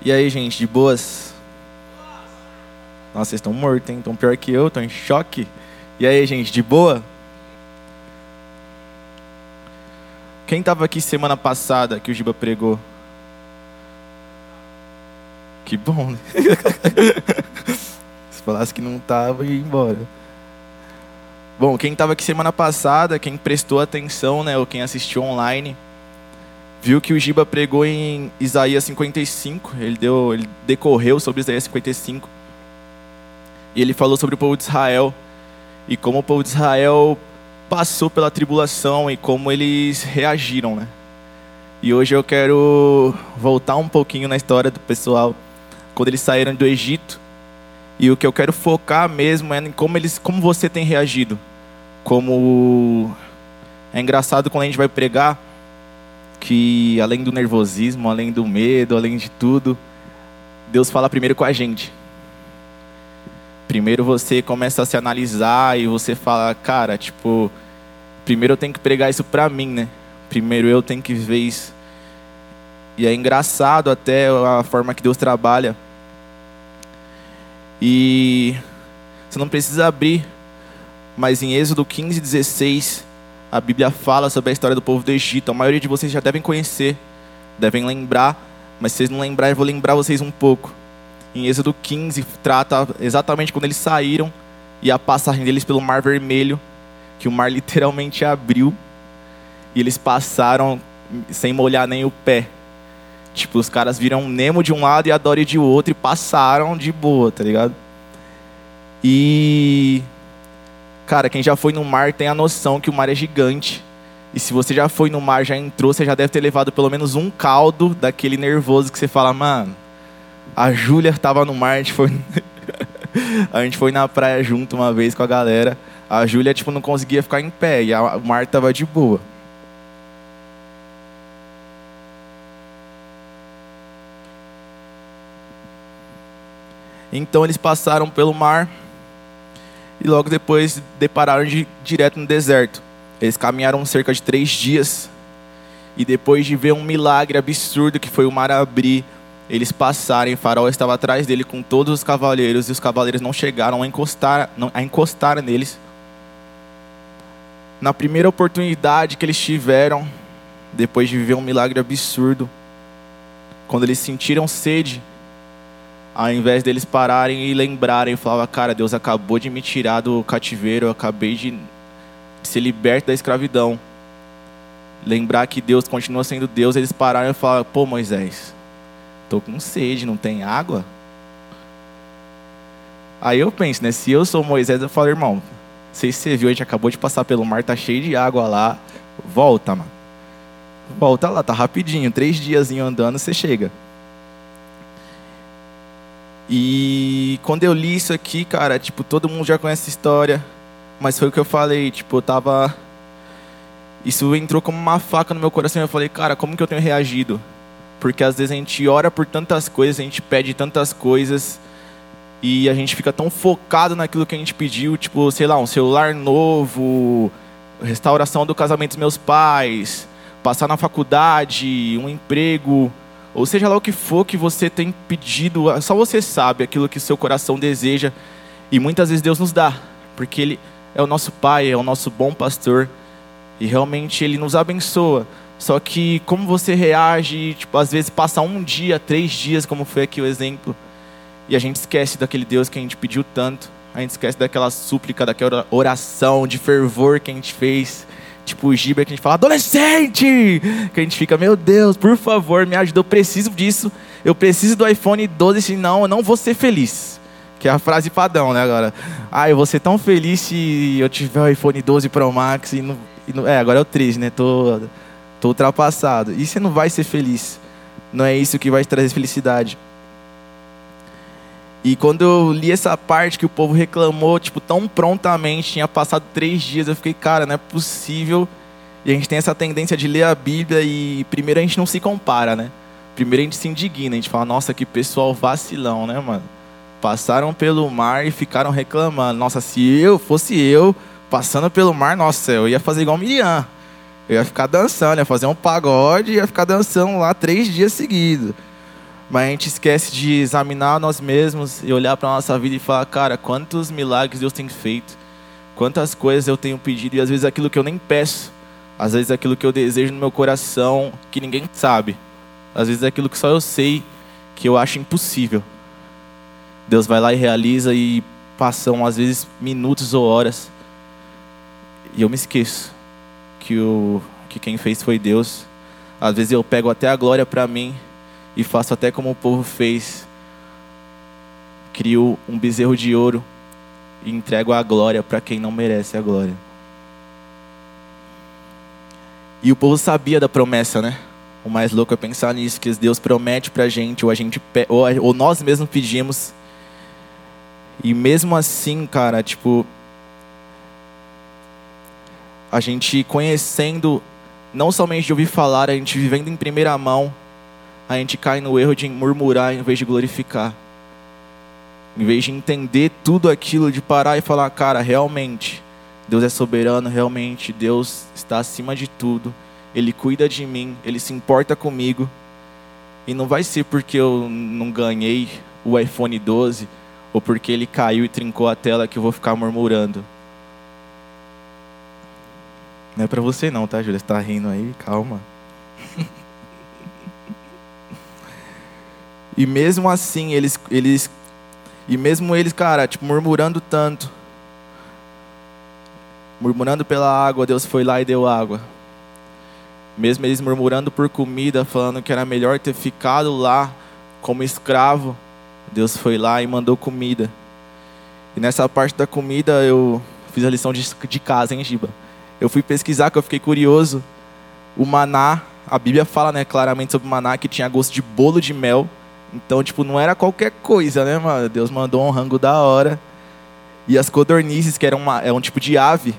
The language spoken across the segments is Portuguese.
E aí, gente, de boas? Nossa, vocês estão mortos, hein? Estão pior que eu, estão em choque. E aí, gente, de boa? Quem estava aqui semana passada que o Giba pregou? Que bom, né? Se falasse que não estava, ia embora. Bom, quem estava aqui semana passada, quem prestou atenção, né, ou quem assistiu online, viu que o Giba pregou em Isaías 55, ele, deu, ele decorreu sobre Isaías 55, e ele falou sobre o povo de Israel, e como o povo de Israel passou pela tribulação e como eles reagiram, né? E hoje eu quero voltar um pouquinho na história do pessoal, quando eles saíram do Egito, e o que eu quero focar mesmo é em como eles, como você tem reagido. Como é engraçado quando a gente vai pregar, que além do nervosismo, além do medo, além de tudo, Deus fala primeiro com a gente. Primeiro você começa a se analisar e você fala, cara, tipo, primeiro eu tenho que pregar isso pra mim, né? Primeiro eu tenho que ver isso. E é engraçado até a forma que Deus trabalha. E você não precisa abrir, mas em Êxodo 15, 16, a Bíblia fala sobre a história do povo do Egito. A maioria de vocês já devem conhecer, devem lembrar, mas se vocês não lembrarem, eu vou lembrar vocês um pouco. Em Êxodo 15, trata exatamente quando eles saíram e a passagem deles pelo Mar Vermelho, que o mar literalmente abriu e eles passaram sem molhar nem o pé. Tipo, os caras viram Nemo de um lado e a Dory de outro e passaram de boa, tá ligado? E Cara, quem já foi no mar tem a noção que o mar é gigante. E se você já foi no mar, já entrou, você já deve ter levado pelo menos um caldo daquele nervoso que você fala, mano, a Júlia estava no mar, a gente foi. a gente foi na praia junto uma vez com a galera. A Júlia, tipo, não conseguia ficar em pé e a, o mar tava de boa. Então eles passaram pelo mar e logo depois depararam de, direto no deserto. Eles caminharam cerca de três dias e depois de ver um milagre absurdo que foi o mar abrir, eles passaram. O farol estava atrás dele com todos os cavaleiros e os cavaleiros não chegaram a encostar, a encostar neles. Na primeira oportunidade que eles tiveram, depois de viver um milagre absurdo, quando eles sentiram sede, ao invés deles pararem e lembrarem, falava, cara, Deus acabou de me tirar do cativeiro, eu acabei de ser liberto da escravidão. Lembrar que Deus continua sendo Deus, eles pararam e falaram, pô Moisés, tô com sede, não tem água? Aí eu penso, né, se eu sou Moisés, eu falo, irmão, sei se você viu, a gente acabou de passar pelo mar, tá cheio de água lá, volta, mano. Volta lá, tá rapidinho, três dias andando, você chega. E quando eu li isso aqui, cara, tipo, todo mundo já conhece essa história, mas foi o que eu falei, tipo, eu tava isso entrou como uma faca no meu coração. Eu falei, cara, como que eu tenho reagido? Porque às vezes a gente ora por tantas coisas, a gente pede tantas coisas e a gente fica tão focado naquilo que a gente pediu, tipo, sei lá, um celular novo, restauração do casamento dos meus pais, passar na faculdade, um emprego, ou seja lá o que for que você tem pedido, só você sabe aquilo que seu coração deseja. E muitas vezes Deus nos dá, porque Ele é o nosso Pai, é o nosso bom pastor. E realmente Ele nos abençoa. Só que como você reage, tipo, às vezes passa um dia, três dias, como foi aqui o exemplo, e a gente esquece daquele Deus que a gente pediu tanto. A gente esquece daquela súplica, daquela oração de fervor que a gente fez tipo o Giba que a gente fala, adolescente! Que a gente fica, meu Deus, por favor, me ajuda, eu preciso disso, eu preciso do iPhone 12, senão eu não vou ser feliz. Que é a frase padrão, né, agora? Ah, eu vou ser tão feliz se eu tiver o iPhone 12 Pro Max e não, e não é, agora é o 13, né? Tô, tô ultrapassado. E você não vai ser feliz. Não é isso que vai trazer felicidade. E quando eu li essa parte que o povo reclamou, tipo, tão prontamente, tinha passado três dias, eu fiquei, cara, não é possível. E a gente tem essa tendência de ler a Bíblia e primeiro a gente não se compara, né? Primeiro a gente se indigna, a gente fala, nossa, que pessoal vacilão, né, mano? Passaram pelo mar e ficaram reclamando. Nossa, se eu fosse eu passando pelo mar, nossa, eu ia fazer igual Miriam. Eu ia ficar dançando, ia fazer um pagode e ia ficar dançando lá três dias seguidos. Mas a gente esquece de examinar nós mesmos e olhar para a nossa vida e falar, cara, quantos milagres Deus tem feito, quantas coisas eu tenho pedido, e às vezes aquilo que eu nem peço, às vezes aquilo que eu desejo no meu coração, que ninguém sabe, às vezes aquilo que só eu sei, que eu acho impossível. Deus vai lá e realiza e passam às vezes minutos ou horas, e eu me esqueço que, o, que quem fez foi Deus. Às vezes eu pego até a glória para mim e faço até como o povo fez. Crio um bezerro de ouro e entrego a glória para quem não merece a glória. E o povo sabia da promessa, né? O mais louco é pensar nisso, que Deus promete pra gente, ou a gente ou, ou nós mesmos pedimos. E mesmo assim, cara, tipo, a gente conhecendo, não somente de ouvir falar, a gente vivendo em primeira mão, a gente cai no erro de murmurar em vez de glorificar. Em vez de entender tudo aquilo, de parar e falar, cara, realmente, Deus é soberano, realmente, Deus está acima de tudo, Ele cuida de mim, Ele se importa comigo. E não vai ser porque eu não ganhei o iPhone 12 ou porque ele caiu e trincou a tela que eu vou ficar murmurando. Não é para você não, tá, Júlia? Você tá rindo aí, calma. E mesmo assim, eles, eles. E mesmo eles, cara, tipo, murmurando tanto. Murmurando pela água, Deus foi lá e deu água. Mesmo eles murmurando por comida, falando que era melhor ter ficado lá como escravo, Deus foi lá e mandou comida. E nessa parte da comida eu fiz a lição de, de casa, hein, Giba? Eu fui pesquisar, que eu fiquei curioso. O maná, a Bíblia fala né, claramente sobre o maná que tinha gosto de bolo de mel. Então, tipo, não era qualquer coisa, né, mano? Deus mandou um rango da hora. E as codornizes, que era uma, é um tipo de ave,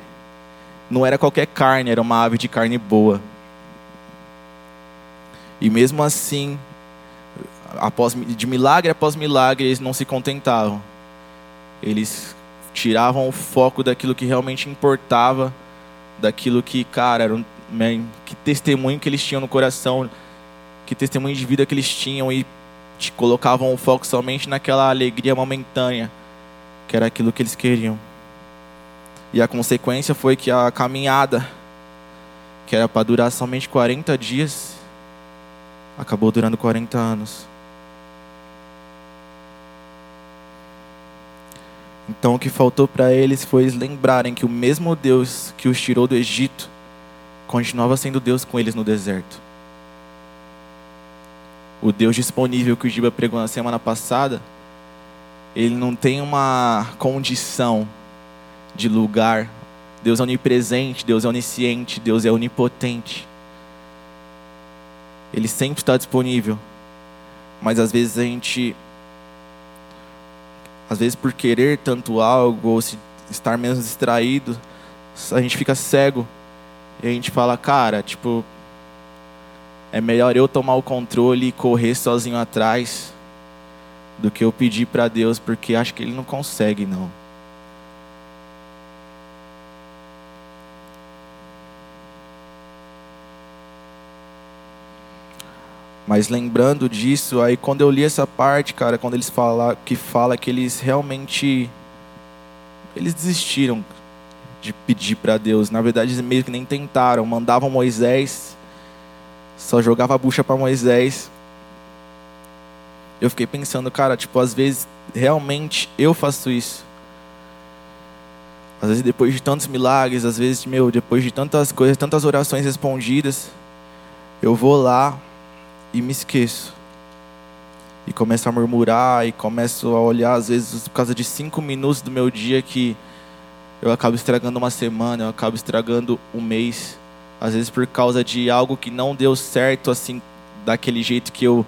não era qualquer carne, era uma ave de carne boa. E mesmo assim, após, de milagre após milagre, eles não se contentavam. Eles tiravam o foco daquilo que realmente importava daquilo que, cara, era um, que testemunho que eles tinham no coração, que testemunho de vida que eles tinham e te colocavam o foco somente naquela alegria momentânea, que era aquilo que eles queriam. E a consequência foi que a caminhada, que era para durar somente 40 dias, acabou durando 40 anos. Então o que faltou para eles foi lembrarem que o mesmo Deus que os tirou do Egito continuava sendo Deus com eles no deserto. O Deus disponível que o Giba pregou na semana passada, ele não tem uma condição de lugar. Deus é onipresente, Deus é onisciente, Deus é onipotente. Ele sempre está disponível. Mas às vezes a gente às vezes por querer tanto algo ou se estar menos distraído, a gente fica cego e a gente fala, cara, tipo, é melhor eu tomar o controle e correr sozinho atrás do que eu pedir para Deus, porque acho que ele não consegue não. Mas lembrando disso, aí quando eu li essa parte, cara, quando eles falam que fala que eles realmente eles desistiram de pedir para Deus. Na verdade, eles meio que nem tentaram, mandavam Moisés, só jogava a bucha para Moisés. Eu fiquei pensando, cara, tipo, às vezes realmente eu faço isso. Às vezes depois de tantos milagres, às vezes, meu, depois de tantas coisas, tantas orações respondidas, eu vou lá e me esqueço. E começo a murmurar e começo a olhar, às vezes, por causa de cinco minutos do meu dia que eu acabo estragando uma semana, eu acabo estragando um mês. Às vezes por causa de algo que não deu certo, assim, daquele jeito que eu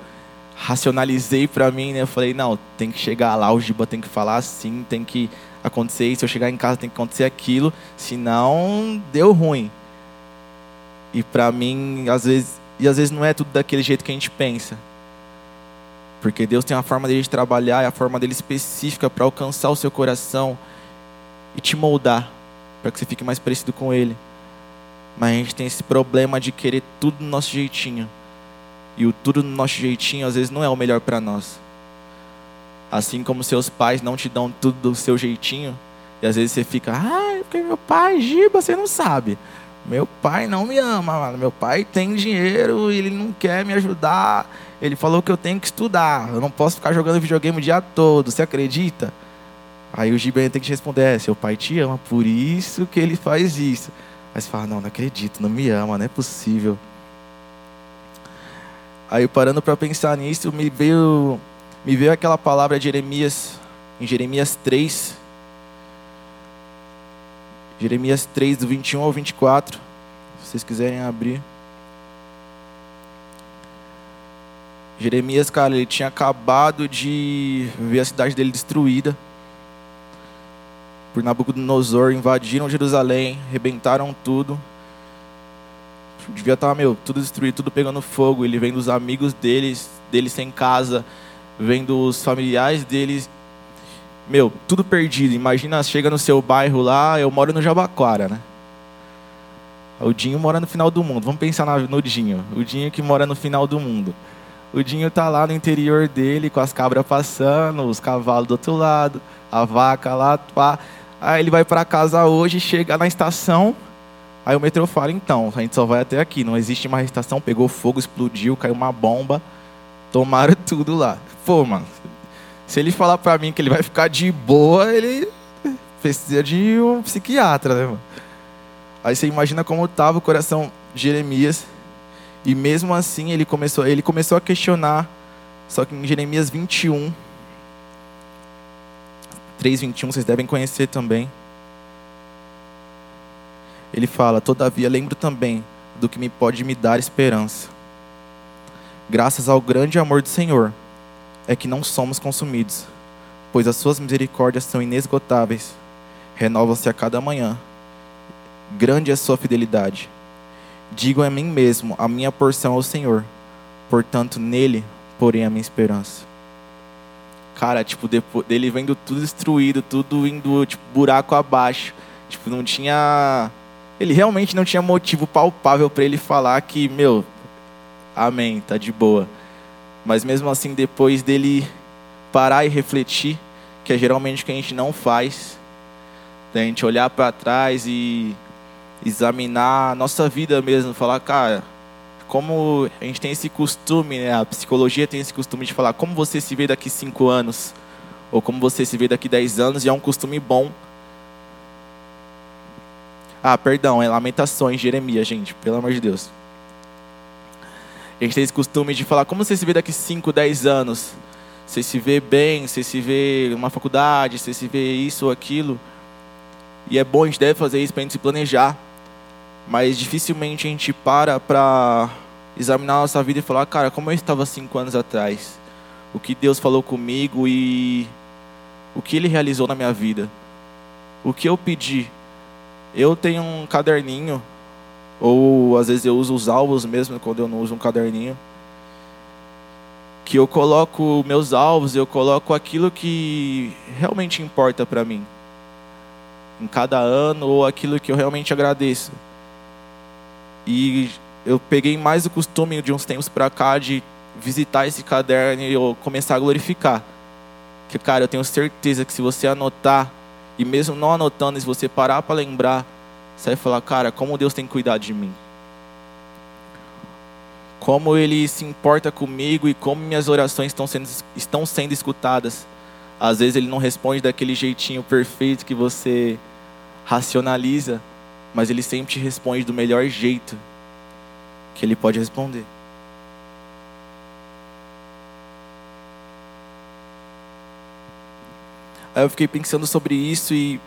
racionalizei para mim, né? Eu falei, não, tem que chegar lá, o Giba tem que falar assim, tem que acontecer isso, eu chegar em casa tem que acontecer aquilo, senão deu ruim. E para mim, às vezes, e às vezes não é tudo daquele jeito que a gente pensa. Porque Deus tem a forma dele de trabalhar, é a forma dele específica para alcançar o seu coração e te moldar, para que você fique mais parecido com ele. Mas a gente tem esse problema de querer tudo do nosso jeitinho. E o tudo no nosso jeitinho às vezes não é o melhor para nós. Assim como seus pais não te dão tudo do seu jeitinho, e às vezes você fica, ah, porque meu pai, Giba, você não sabe. Meu pai não me ama, mano. Meu pai tem dinheiro e ele não quer me ajudar. Ele falou que eu tenho que estudar. Eu não posso ficar jogando videogame o dia todo. Você acredita? Aí o Giba tem que te responder: é, seu pai te ama, por isso que ele faz isso. Aí você fala: não, não acredito, não me ama, não é possível. Aí parando para pensar nisso, me veio, me veio aquela palavra de Jeremias, em Jeremias 3, Jeremias 3, do 21 ao 24. Se vocês quiserem abrir. Jeremias, cara, ele tinha acabado de ver a cidade dele destruída. Por Nabucodonosor, invadiram Jerusalém, rebentaram tudo. Devia estar, meu, tudo destruído, tudo pegando fogo. Ele vendo os amigos deles, deles sem casa, vendo os familiares deles meu, tudo perdido. Imagina, chega no seu bairro lá, eu moro no Jabaquara, né? O Dinho mora no final do mundo. Vamos pensar no Dinho. O Dinho que mora no final do mundo. O Dinho tá lá no interior dele, com as cabras passando, os cavalos do outro lado, a vaca lá, pá. Aí ele vai para casa hoje, chega na estação, aí o metrô fala, então, a gente só vai até aqui, não existe mais estação, pegou fogo, explodiu, caiu uma bomba, tomaram tudo lá. Pô, mano, se ele falar para mim que ele vai ficar de boa, ele precisa de um psiquiatra, né, mano? Aí você imagina como estava o coração de Jeremias. E mesmo assim ele começou, ele começou a questionar. Só que em Jeremias 21, 3:21, vocês devem conhecer também. Ele fala: "Todavia lembro também do que me pode me dar esperança. Graças ao grande amor do Senhor, é que não somos consumidos, pois as suas misericórdias são inesgotáveis, renovam-se a cada manhã. Grande é a sua fidelidade. Digo a mim mesmo: a minha porção é o Senhor, portanto, nele porém a minha esperança. Cara, tipo, depois dele vendo tudo destruído, tudo indo, tipo, buraco abaixo. Tipo, não tinha. Ele realmente não tinha motivo palpável para ele falar que, meu, amém, tá de boa. Mas mesmo assim, depois dele parar e refletir, que é geralmente o que a gente não faz, da gente olhar para trás e examinar a nossa vida mesmo, falar, cara, como a gente tem esse costume, né? a psicologia tem esse costume de falar como você se vê daqui cinco anos, ou como você se vê daqui dez anos, e é um costume bom. Ah, perdão, é Lamentações, Jeremias, gente, pelo amor de Deus. A gente tem esse costume de falar como você se vê daqui 5, 10 anos. Você se vê bem, você se vê numa faculdade, você se vê isso ou aquilo. E é bom, a gente deve fazer isso para a gente se planejar. Mas dificilmente a gente para para examinar a nossa vida e falar, cara, como eu estava cinco anos atrás? O que Deus falou comigo e o que Ele realizou na minha vida? O que eu pedi? Eu tenho um caderninho ou às vezes eu uso os alvos mesmo quando eu não uso um caderninho. Que eu coloco meus alvos, eu coloco aquilo que realmente importa para mim. Em cada ano, ou aquilo que eu realmente agradeço. E eu peguei mais o costume de uns tempos para cá de visitar esse caderno e eu começar a glorificar. Que, cara, eu tenho certeza que se você anotar, e mesmo não anotando, se você parar para lembrar, você vai falar, cara, como Deus tem cuidado de mim. Como Ele se importa comigo e como minhas orações estão sendo, estão sendo escutadas. Às vezes Ele não responde daquele jeitinho perfeito que você racionaliza, mas Ele sempre te responde do melhor jeito que Ele pode responder. Aí eu fiquei pensando sobre isso e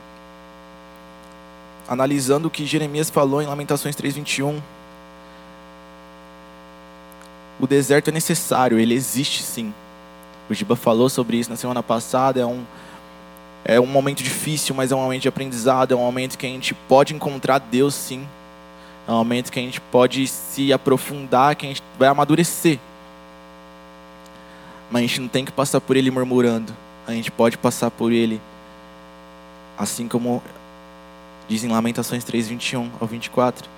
analisando o que Jeremias falou em Lamentações 3:21, o deserto é necessário, ele existe sim. O Giba falou sobre isso na semana passada, é um é um momento difícil, mas é um momento de aprendizado, é um momento que a gente pode encontrar Deus sim. É um momento que a gente pode se aprofundar, que a gente vai amadurecer. Mas a gente não tem que passar por ele murmurando. A gente pode passar por ele assim como Diz em Lamentações 3, 21 ao 24.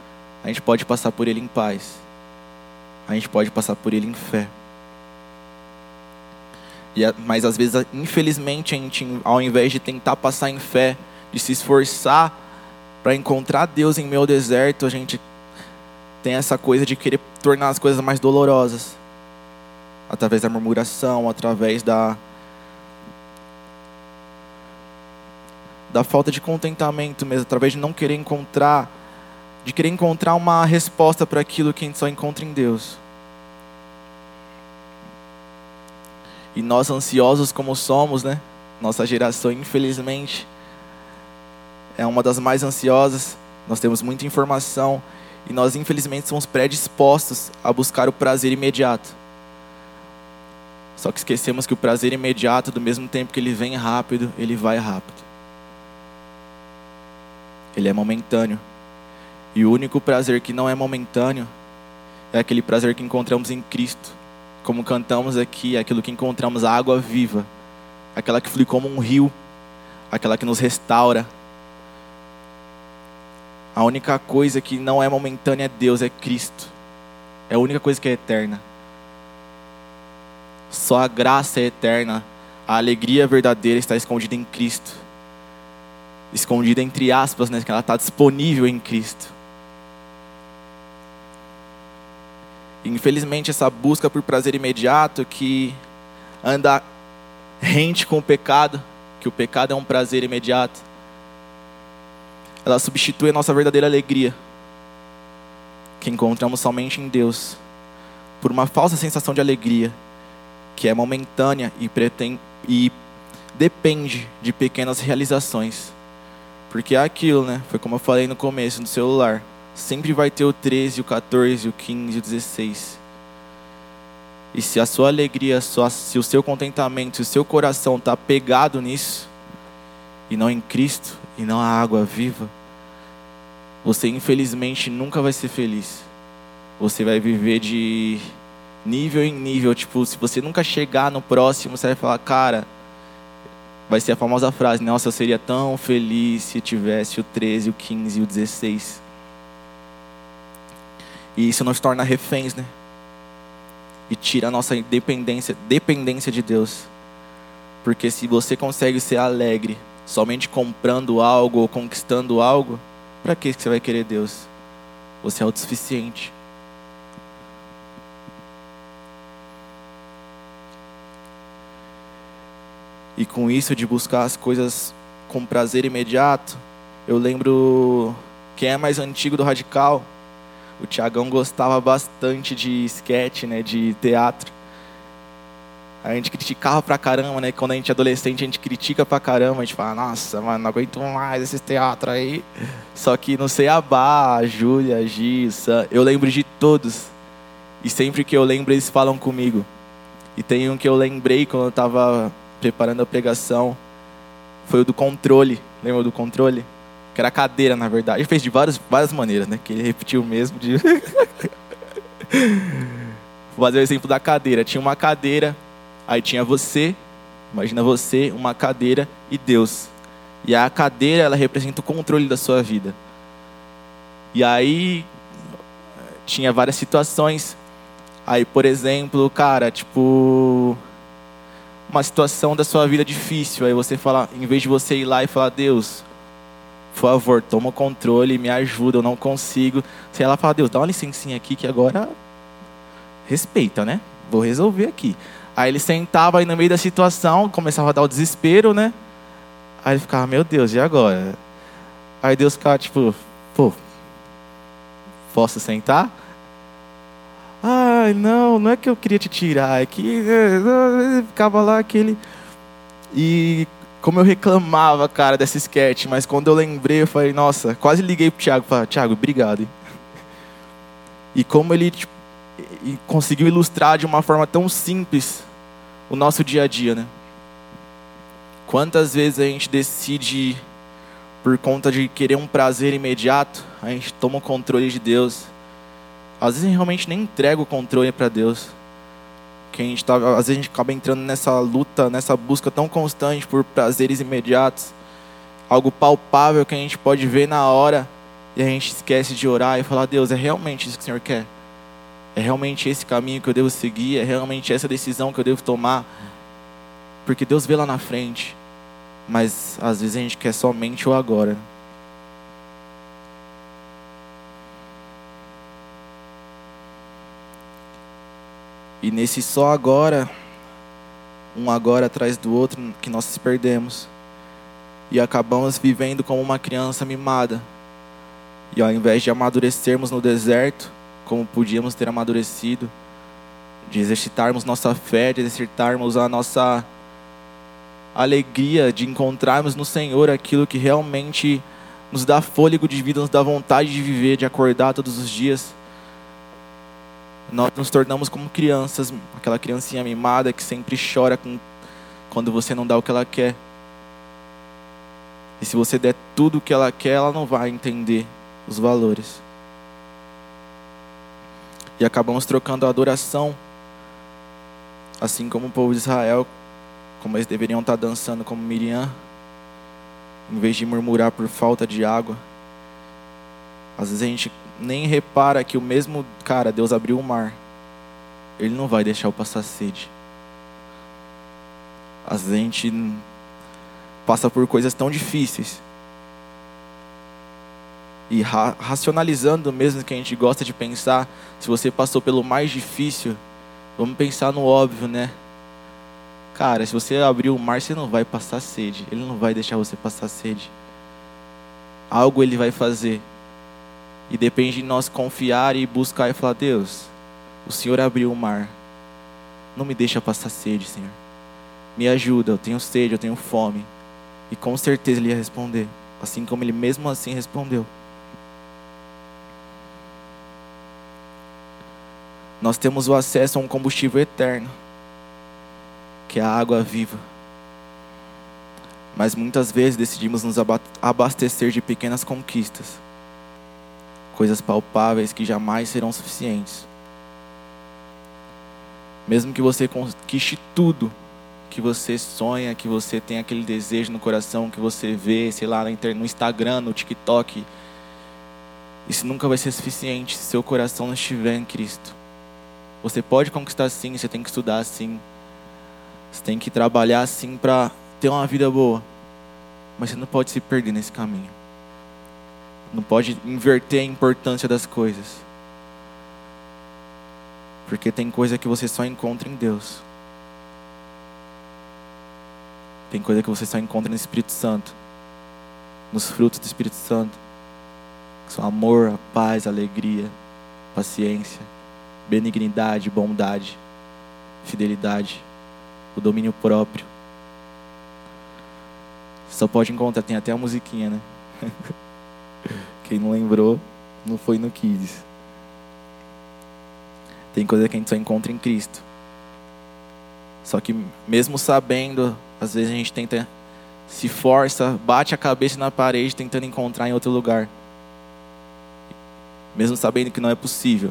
A gente pode passar por ele em paz. a gente pode passar por ele em fé. E, mas às vezes, infelizmente, a gente, ao invés de tentar passar em fé, de se esforçar para encontrar Deus em meu deserto, a gente tem essa coisa de querer tornar as coisas mais dolorosas através da murmuração, através da da falta de contentamento mesmo, através de não querer encontrar, de querer encontrar uma resposta para aquilo que a gente só encontra em Deus. E nós ansiosos como somos, né? Nossa geração, infelizmente, é uma das mais ansiosas. Nós temos muita informação e nós, infelizmente, somos predispostos a buscar o prazer imediato. Só que esquecemos que o prazer imediato, do mesmo tempo que ele vem rápido, ele vai rápido. Ele é momentâneo. E o único prazer que não é momentâneo é aquele prazer que encontramos em Cristo. Como cantamos aqui, aquilo que encontramos a água viva, aquela que flui como um rio, aquela que nos restaura. A única coisa que não é momentânea é Deus, é Cristo. É a única coisa que é eterna. Só a graça é eterna. A alegria verdadeira está escondida em Cristo. Escondida entre aspas, né? Que ela está disponível em Cristo. Infelizmente, essa busca por prazer imediato que anda rente com o pecado, que o pecado é um prazer imediato, ela substitui a nossa verdadeira alegria, que encontramos somente em Deus, por uma falsa sensação de alegria que é momentânea e, e depende de pequenas realizações. Porque é aquilo, né? Foi como eu falei no começo, no celular. Sempre vai ter o 13, o 14, o 15, o 16. E se a sua alegria, se o seu contentamento, se o seu coração está pegado nisso, e não em Cristo, e não a água viva, você infelizmente nunca vai ser feliz. Você vai viver de nível em nível. Tipo, se você nunca chegar no próximo, você vai falar, cara, vai ser a famosa frase, nossa, eu seria tão feliz se tivesse o 13, o 15 e o 16. E isso nos torna reféns, né? E tira a nossa dependência, dependência de Deus. Porque se você consegue ser alegre somente comprando algo ou conquistando algo, para que você vai querer Deus? Você é autossuficiente. E com isso de buscar as coisas com prazer imediato, eu lembro quem é mais antigo do Radical, o Tiagão gostava bastante de sketch, né, de teatro. A gente criticava pra caramba, né? Quando a gente é adolescente, a gente critica pra caramba. A gente fala, nossa, mano, não aguento mais esses teatros aí. Só que no Ceabá, a Júlia, a Gissa, eu lembro de todos. E sempre que eu lembro, eles falam comigo. E tem um que eu lembrei quando eu tava preparando a pregação foi o do controle. Lembra do controle? Que era cadeira, na verdade. Ele fez de várias, várias maneiras, né? Que ele repetiu mesmo. De... Vou fazer o exemplo da cadeira. Tinha uma cadeira, aí tinha você, imagina você, uma cadeira e Deus. E a cadeira, ela representa o controle da sua vida. E aí tinha várias situações. Aí, por exemplo, cara, tipo, uma situação da sua vida difícil, aí você fala, em vez de você ir lá e falar, Deus, por favor, toma o controle, me ajuda, eu não consigo. Você ela fala, Deus, dá uma licencinha aqui que agora respeita, né? Vou resolver aqui. Aí ele sentava aí no meio da situação, começava a dar o desespero, né? Aí ele ficava, meu Deus, e agora? Aí Deus ficava tipo, pô, posso sentar? Ai, não, não é que eu queria te tirar, é que é, ficava lá aquele. E como eu reclamava, cara, dessa sketch, mas quando eu lembrei, eu falei, nossa, quase liguei pro Thiago, falei, Thiago, obrigado. Hein? E como ele tipo, conseguiu ilustrar de uma forma tão simples o nosso dia a dia, né? Quantas vezes a gente decide, por conta de querer um prazer imediato, a gente toma o controle de Deus às vezes a gente realmente nem entrega o controle para Deus. Que a gente tá, às vezes a gente acaba entrando nessa luta, nessa busca tão constante por prazeres imediatos, algo palpável que a gente pode ver na hora, e a gente esquece de orar e falar: Deus, é realmente isso que o Senhor quer? É realmente esse caminho que eu devo seguir? É realmente essa decisão que eu devo tomar? Porque Deus vê lá na frente. Mas às vezes a gente quer somente o agora. E nesse só agora, um agora atrás do outro, que nós se perdemos. E acabamos vivendo como uma criança mimada. E ao invés de amadurecermos no deserto, como podíamos ter amadurecido, de exercitarmos nossa fé, de exercitarmos a nossa alegria, de encontrarmos no Senhor aquilo que realmente nos dá fôlego de vida, nos dá vontade de viver, de acordar todos os dias nós nos tornamos como crianças, aquela criancinha mimada que sempre chora com, quando você não dá o que ela quer. E se você der tudo o que ela quer, ela não vai entender os valores. E acabamos trocando a adoração, assim como o povo de Israel, como eles deveriam estar dançando como Miriam, em vez de murmurar por falta de água. Às vezes a gente nem repara que o mesmo cara, Deus abriu o mar. Ele não vai deixar eu passar sede. A gente passa por coisas tão difíceis. E ra racionalizando mesmo que a gente gosta de pensar, se você passou pelo mais difícil, vamos pensar no óbvio, né? Cara, se você abrir o mar, você não vai passar sede. Ele não vai deixar você passar sede. Algo ele vai fazer e depende de nós confiar e buscar e falar: Deus, o Senhor abriu o mar. Não me deixa passar sede, Senhor. Me ajuda, eu tenho sede, eu tenho fome. E com certeza Ele ia responder, assim como Ele mesmo assim respondeu. Nós temos o acesso a um combustível eterno, que é a água viva. Mas muitas vezes decidimos nos abastecer de pequenas conquistas coisas palpáveis que jamais serão suficientes. Mesmo que você conquiste tudo que você sonha, que você tem aquele desejo no coração, que você vê, sei lá, no Instagram, no TikTok, isso nunca vai ser suficiente se seu coração não estiver em Cristo. Você pode conquistar sim, você tem que estudar sim. Você tem que trabalhar sim para ter uma vida boa. Mas você não pode se perder nesse caminho. Não pode inverter a importância das coisas. Porque tem coisa que você só encontra em Deus. Tem coisa que você só encontra no Espírito Santo. Nos frutos do Espírito Santo. Que são amor, paz, alegria, paciência, benignidade, bondade, fidelidade, o domínio próprio. Só pode encontrar, tem até a musiquinha, né? Quem não lembrou, não foi no Kids. Tem coisa que a gente só encontra em Cristo. Só que mesmo sabendo, às vezes a gente tenta se força, bate a cabeça na parede tentando encontrar em outro lugar. Mesmo sabendo que não é possível.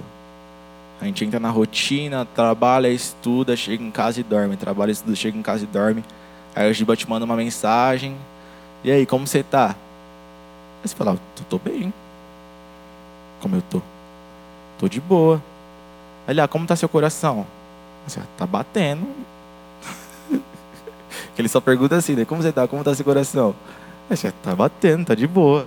A gente entra na rotina, trabalha, estuda, chega em casa e dorme. Trabalha, estuda, chega em casa e dorme. Aí o Giba te manda uma mensagem. E aí, como você tá? Aí você fala, eu tô bem. Como eu tô? Tô de boa. Olha, ah, como tá seu coração? Você tá batendo. ele só pergunta assim, né? Como você tá? Como tá seu coração? Você tá batendo, tá de boa.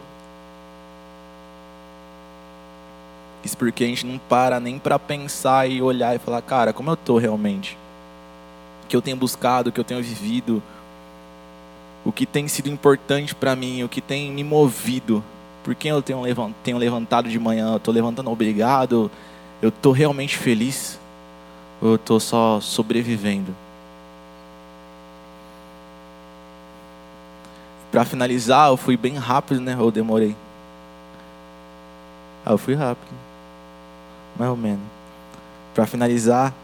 Isso porque a gente não para nem para pensar e olhar e falar, cara, como eu tô realmente? O que eu tenho buscado, o que eu tenho vivido, o que tem sido importante para mim, o que tem me movido. Por quem eu tenho levantado de manhã? Eu estou levantando obrigado? Eu estou realmente feliz? Ou eu estou só sobrevivendo? Para finalizar, eu fui bem rápido, né? Ou demorei? Ah, eu fui rápido. Mais ou menos. Para finalizar,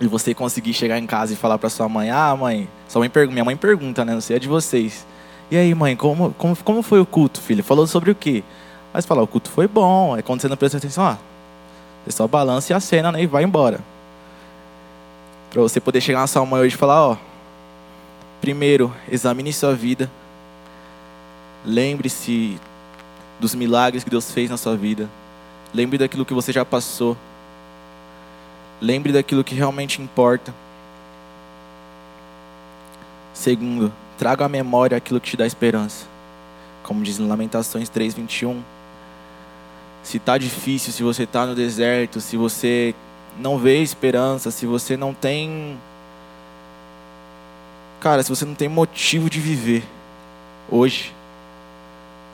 e você conseguir chegar em casa e falar para sua mãe: Ah, mãe, sua mãe minha mãe pergunta, né? Não sei, é de vocês. E aí, mãe, como, como, como foi o culto, filha? Falou sobre o quê? Aí você fala: O culto foi bom. Aí quando você não presta atenção, ó, você só balança e acena né, e vai embora. Para você poder chegar na sua mãe hoje e falar: Ó, primeiro, examine sua vida. Lembre-se dos milagres que Deus fez na sua vida. Lembre daquilo que você já passou. Lembre daquilo que realmente importa. Segundo, traga à memória aquilo que te dá esperança. Como diz em Lamentações 3:21. Se está difícil, se você está no deserto, se você não vê esperança, se você não tem Cara, se você não tem motivo de viver hoje,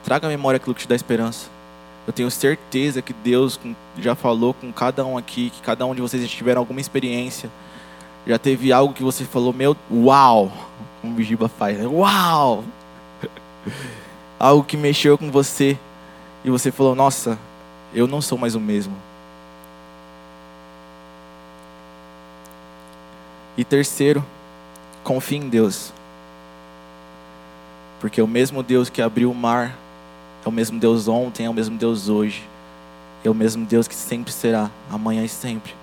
traga à memória aquilo que te dá esperança. Eu tenho certeza que Deus já falou com cada um aqui, que cada um de vocês já tiveram alguma experiência, já teve algo que você falou, meu, uau, como o Giba faz, né? uau, algo que mexeu com você e você falou, nossa, eu não sou mais o mesmo. E terceiro, confie em Deus. Porque o mesmo Deus que abriu o mar é o mesmo Deus ontem, é o mesmo Deus hoje. É o mesmo Deus que sempre será, amanhã e sempre.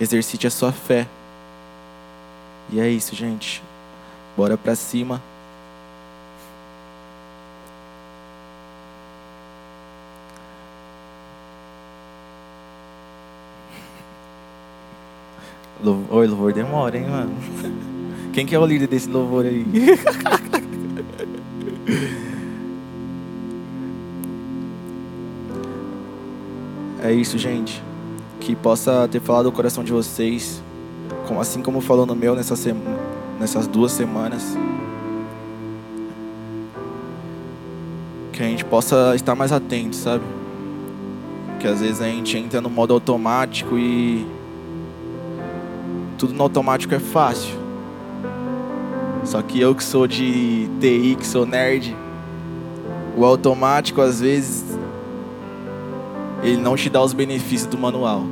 Exercite a sua fé. E é isso, gente. Bora pra cima. Oi, louvor demora, hein, mano? Quem que é o líder desse louvor aí? É isso, gente. Que possa ter falado o coração de vocês, assim como falou no meu nessa nessas duas semanas. Que a gente possa estar mais atento, sabe? Que às vezes a gente entra no modo automático e tudo no automático é fácil. Só que eu que sou de TI, que sou nerd, o automático às vezes ele não te dá os benefícios do manual.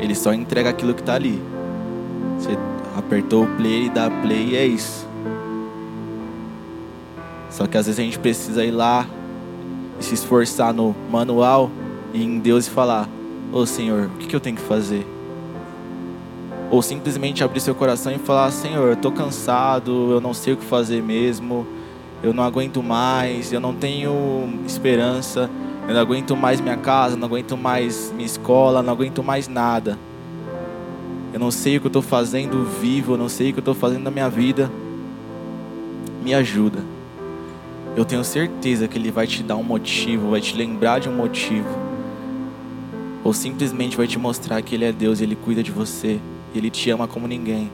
Ele só entrega aquilo que está ali. Você apertou o play, ele dá play e é isso. Só que às vezes a gente precisa ir lá e se esforçar no manual e em Deus e falar: Ô oh, Senhor, o que, que eu tenho que fazer? Ou simplesmente abrir seu coração e falar: Senhor, eu estou cansado, eu não sei o que fazer mesmo, eu não aguento mais, eu não tenho esperança. Eu não aguento mais minha casa, não aguento mais minha escola, não aguento mais nada. Eu não sei o que eu estou fazendo vivo, eu não sei o que eu estou fazendo na minha vida. Me ajuda. Eu tenho certeza que Ele vai te dar um motivo, vai te lembrar de um motivo. Ou simplesmente vai te mostrar que Ele é Deus e Ele cuida de você. E Ele te ama como ninguém.